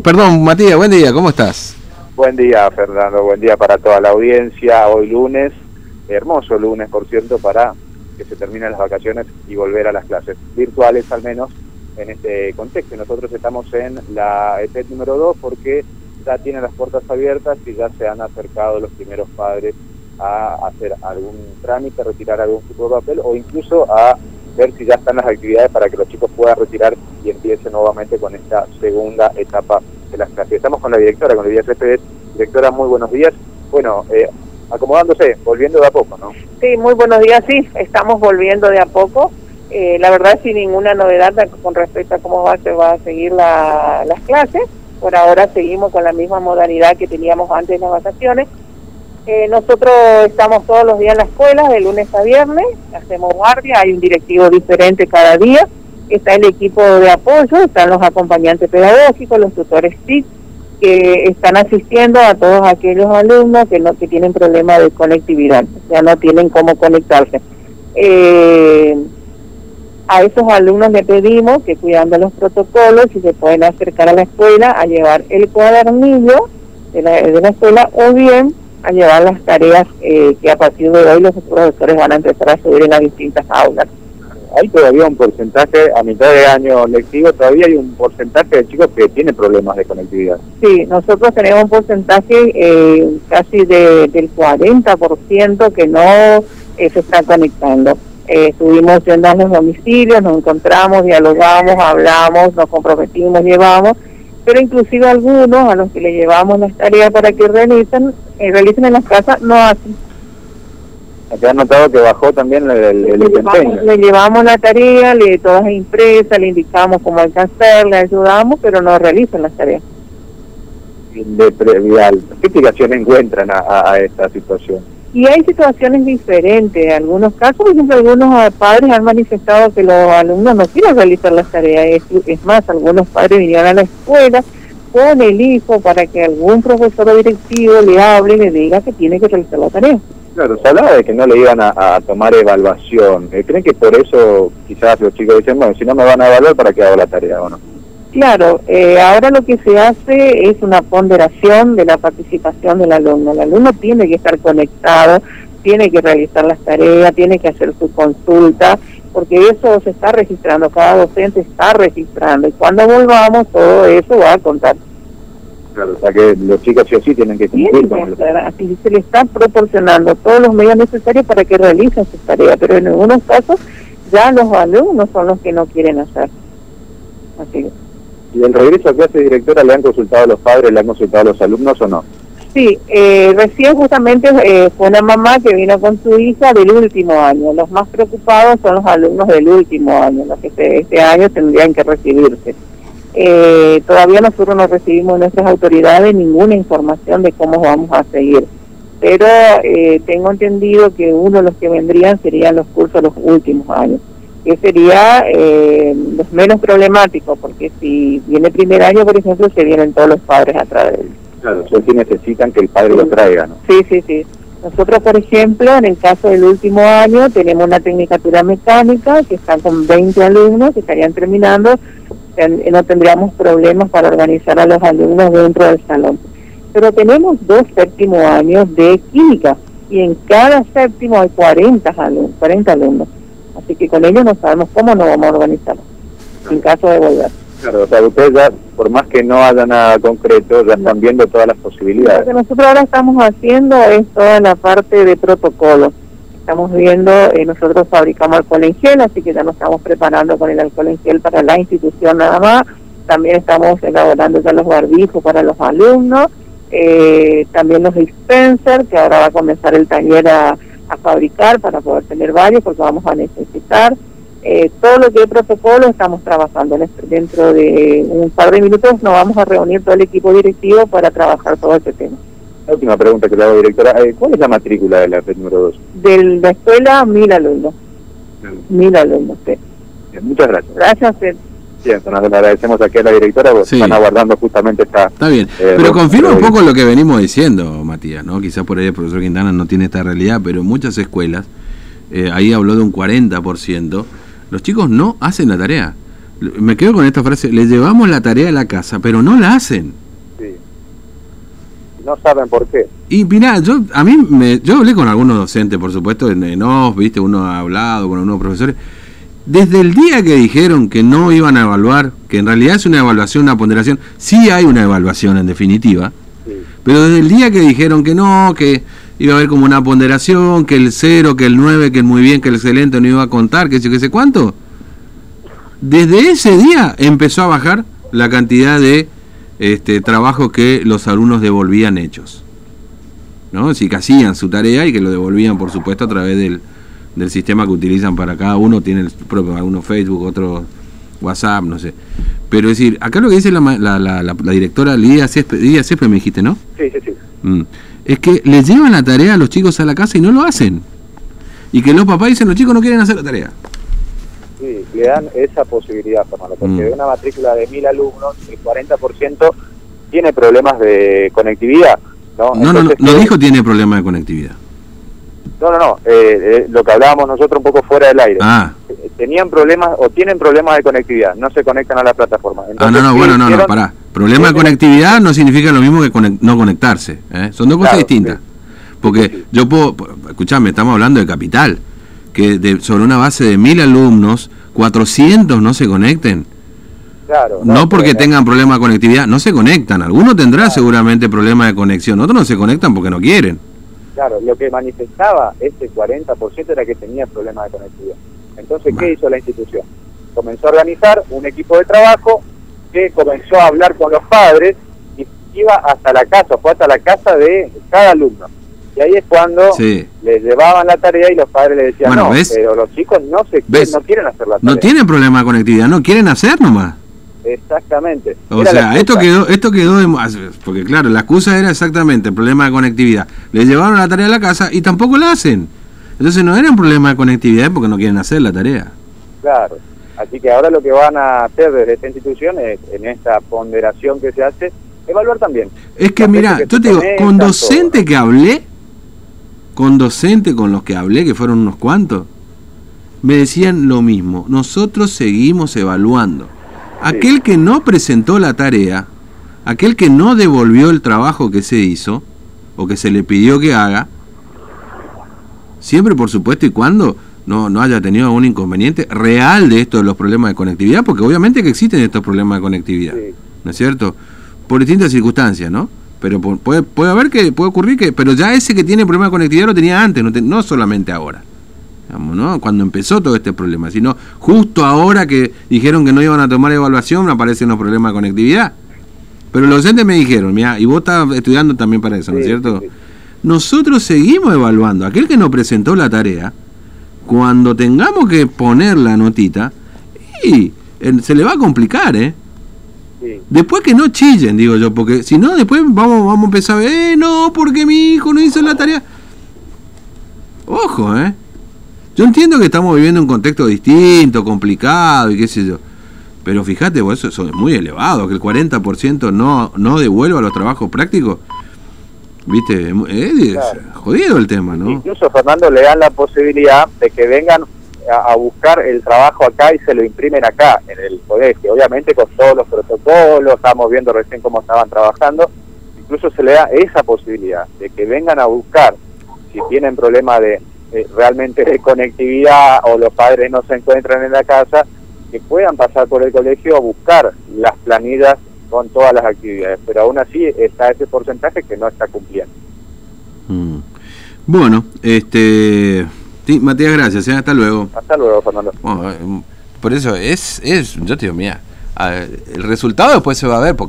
perdón, Matías, buen día, ¿cómo estás? Buen día, Fernando, buen día para toda la audiencia. Hoy lunes, hermoso lunes, por cierto, para que se terminen las vacaciones y volver a las clases virtuales, al menos en este contexto. Nosotros estamos en la EPET número 2 porque ya tienen las puertas abiertas y ya se han acercado los primeros padres a hacer algún trámite, retirar algún tipo de papel o incluso a ver si ya están las actividades para que los chicos puedan retirar y empiecen nuevamente con esta segunda etapa de las clases. Estamos con la directora, con Lidia Céspedes. Directora, muy buenos días. Bueno, eh, acomodándose, volviendo de a poco, ¿no? Sí, muy buenos días, sí, estamos volviendo de a poco. Eh, la verdad, sin ninguna novedad con respecto a cómo va, se va a seguir las clases. Por ahora seguimos con la misma modalidad que teníamos antes de las vacaciones. Eh, nosotros estamos todos los días en la escuela, de lunes a viernes, hacemos guardia, hay un directivo diferente cada día, está el equipo de apoyo, están los acompañantes pedagógicos, los tutores TIC, que están asistiendo a todos aquellos alumnos que no que tienen problemas de conectividad, o sea, no tienen cómo conectarse. Eh, a esos alumnos le pedimos que cuidando los protocolos, si se pueden acercar a la escuela a llevar el cuadernillo de la, de la escuela o bien a llevar las tareas eh, que a partir de hoy los profesores van a empezar a subir en las distintas aulas. Hay todavía un porcentaje, a mitad de año lectivo, todavía hay un porcentaje de chicos que tienen problemas de conectividad. Sí, nosotros tenemos un porcentaje eh, casi de, del 40% que no eh, se está conectando. estuvimos yendo a los domicilios, nos encontramos, dialogamos, hablamos, nos comprometimos, llevamos, pero inclusive algunos a los que le llevamos las tareas para que realicen, eh, realicen en las casas no hacen. Acá han notado que bajó también el, el, le, llevamos, le llevamos la tarea, le todas impresas, le indicamos cómo hacer, le ayudamos, pero no realizan las tareas. De previal. ¿Qué explicación encuentran a, a esta situación? Y hay situaciones diferentes. En algunos casos, por ejemplo, algunos padres han manifestado que los alumnos no quieren realizar las tareas. Es, más, algunos padres vinieron a la escuela con el hijo para que algún profesor o directivo le hable y le diga que tiene que realizar la tarea. Claro, se hablaba de que no le iban a, tomar evaluación. Eh, ¿Creen que por eso quizás los chicos dicen, bueno, si no me van a evaluar, ¿para qué hago la tarea o no? Claro, eh, ahora lo que se hace es una ponderación de la participación del alumno. El alumno tiene que estar conectado, tiene que realizar las tareas, tiene que hacer su consulta, porque eso se está registrando, cada docente está registrando y cuando volvamos todo eso va a contar. Claro, o sea que los chicos sí o sí tienen que cumplir con Así se le están proporcionando todos los medios necesarios para que realicen sus tareas, pero en algunos casos ya los alumnos son los que no quieren hacer. Así es. ¿Y el regreso a clase directora le han consultado a los padres, le han consultado a los alumnos o no? Sí, eh, recién justamente eh, fue una mamá que vino con su hija del último año. Los más preocupados son los alumnos del último año, los que este, este año tendrían que recibirse. Eh, todavía nosotros no recibimos de nuestras autoridades ninguna información de cómo vamos a seguir. Pero tengo entendido que uno de los que vendrían serían los cursos los últimos años que sería eh, los menos problemáticos, porque si viene primer año, por ejemplo, se vienen todos los padres atrás de él. Claro, eso sí necesitan que el padre lo traiga, ¿no? Sí, sí, sí. Nosotros, por ejemplo, en el caso del último año, tenemos una tecnicatura mecánica que está con 20 alumnos que estarían terminando, no tendríamos problemas para organizar a los alumnos dentro del salón. Pero tenemos dos séptimos años de química y en cada séptimo hay 40 alumnos. 40 alumnos. Así que con ellos no sabemos cómo nos vamos a organizar en caso de volver. Claro, o sea, ustedes ya, por más que no haya nada concreto, ya están viendo todas las posibilidades. Lo que nosotros ahora estamos haciendo es toda la parte de protocolo. Estamos viendo, eh, nosotros fabricamos alcohol en gel, así que ya nos estamos preparando con el alcohol en gel para la institución nada más. También estamos elaborando ya los barbijos para los alumnos. Eh, también los dispensers, que ahora va a comenzar el taller a a fabricar para poder tener varios porque vamos a necesitar. Eh, todo lo que es protocolo estamos trabajando. Dentro de un par de minutos nos vamos a reunir todo el equipo directivo para trabajar todo este tema. La última pregunta que le hago, directora. Eh, ¿Cuál es la matrícula de la red número 2? De la escuela, mil alumnos. Mil alumnos, sí. muchas gracias. Gracias a usted. Bien, le agradecemos aquí a la directora porque están aguardando justamente esta... Está bien, eh, pero confirma un poco lo que venimos diciendo, Matías, ¿no? Quizás por ahí el profesor Quintana no tiene esta realidad, pero en muchas escuelas, eh, ahí habló de un 40%, los chicos no hacen la tarea. me quedo con esta frase, le llevamos la tarea a la casa, pero no la hacen. Sí. No saben por qué. Y mirá, yo, a mí me, yo hablé con algunos docentes, por supuesto, en, en viste, uno ha hablado con algunos profesores. Desde el día que dijeron que no iban a evaluar, que en realidad es una evaluación, una ponderación, sí hay una evaluación en definitiva, Sí. pero desde el día que dijeron que no, que iba a haber como una ponderación, que el 0, que el 9, que el muy bien, que el excelente no iba a contar, que sé que sé cuánto, desde ese día empezó a bajar la cantidad de este, trabajos que los alumnos devolvían hechos. ¿no? Si que hacían su tarea y que lo devolvían, por supuesto, a través del, del sistema que utilizan para cada uno, tiene el propio, uno Facebook, otro WhatsApp, no sé. Pero es decir, acá lo que dice la, la, la, la- directora Lidia Césped, Lidia Césped, me dijiste, ¿no? Sí, sí, sí. Mm. Es que les llevan la tarea a los chicos a la casa y no lo hacen. Y que los papás dicen, los chicos no quieren hacer la tarea. Sí, le dan esa posibilidad, Fernando, porque Mm. de una matrícula de mil alumnos, el 40% tiene problemas de conectividad. No, No, no, no, no dijo tiene problema de conectividad. No, no, no, eh, eh, lo que hablábamos nosotros un poco fuera del aire. Ah, Tenían problemas o tienen problemas de conectividad, no se conectan a la plataforma. ah no, no, ¿qué bueno, no, pará. Problema de conectividad no significa lo mismo que no conectarse. ¿eh? Son dos cosas Claro, distintas. sí. Porque Sí, sí. yo puedo, escuchame, estamos hablando de capital, que de, sobre una base de mil alumnos, 400 no se conecten. Claro, No porque tengan problema de conectividad, no se conectan. Algunos tendrán seguramente problemas de conexión, otros no se conectan porque no quieren. Claro, lo que manifestaba este 40% era que tenía problemas de conectividad. Entonces, ¿qué hizo la institución? Comenzó a organizar un equipo de trabajo que comenzó a hablar con los padres y iba hasta la casa, fue hasta la casa de cada alumno. Y ahí es cuando Sí. les llevaban la tarea y los padres le decían, Bueno, no, ¿ves? pero los chicos no se ¿Ves? no quieren hacer la tarea. No tienen problema de conectividad, no quieren hacer nomás. Exactamente. O Era sea, esto quedó, esto quedó, de- porque claro, la excusa era exactamente el problema de conectividad. Le llevaron la tarea a la casa y tampoco la hacen. Entonces no era un problema de conectividad porque no quieren hacer la tarea. Claro. Así que ahora lo que van a hacer desde esta institución es, en esta ponderación que se hace, evaluar también. Es que mira, yo te digo, con todo. docente que hablé, con docente con los que hablé, que fueron unos cuantos, me decían lo mismo. Nosotros seguimos evaluando. Aquel que no presentó la tarea, aquel que no devolvió el trabajo que se hizo, o que se le pidió que haga, siempre por supuesto y cuando no, no haya tenido algún inconveniente real de esto de los problemas de conectividad, porque obviamente que existen estos problemas de conectividad. Sí. ¿no es cierto? Por distintas circunstancias, ¿no? Pero por- puede, puede haber que, puede ocurrir que, pero ya ese que tiene problema de conectividad lo tenía antes, no, te- no solamente ahora. Digamos, ¿no? Cuando empezó todo este problema, sino justo ahora que dijeron que no iban a tomar evaluación, aparecen los problemas de conectividad. Pero los docentes me dijeron, mira, y vos estás estudiando también para eso, ¿no es Sí, cierto? sí. Nosotros seguimos evaluando. Aquel que no presentó la tarea, cuando tengamos que poner la notita, y eh, se le va a complicar, ¿eh? Sí. Después que no chillen, digo yo, porque si no, después vamos, vamos a empezar a ver, eh, no, porque mi hijo no hizo la tarea. Ojo, ¿eh? Yo entiendo que estamos viviendo un contexto distinto, complicado y qué sé yo. Pero fíjate, vos, eso, eso es muy elevado, que el 40% no, no devuelva los trabajos prácticos. Viste, es, Claro. jodido el tema, ¿no? Incluso, Fernando, le dan la posibilidad de que vengan a, a buscar el trabajo acá y se lo imprimen acá, en el colegio. Obviamente con todos los protocolos, estamos viendo recién cómo estaban trabajando. Incluso se le da esa posibilidad de que vengan a buscar, si tienen problema de eh, realmente de conectividad o los padres no se encuentran en la casa, que puedan pasar por el colegio a buscar las planillas con todas las actividades. Pero aún así está ese porcentaje que no está cumpliendo. Mm. Bueno, este... Sí, Matías, gracias, ¿eh? hasta luego. Hasta luego, Fernando. Bueno, eh, por eso es, es, yo te digo, mira, el resultado después se va a ver, porque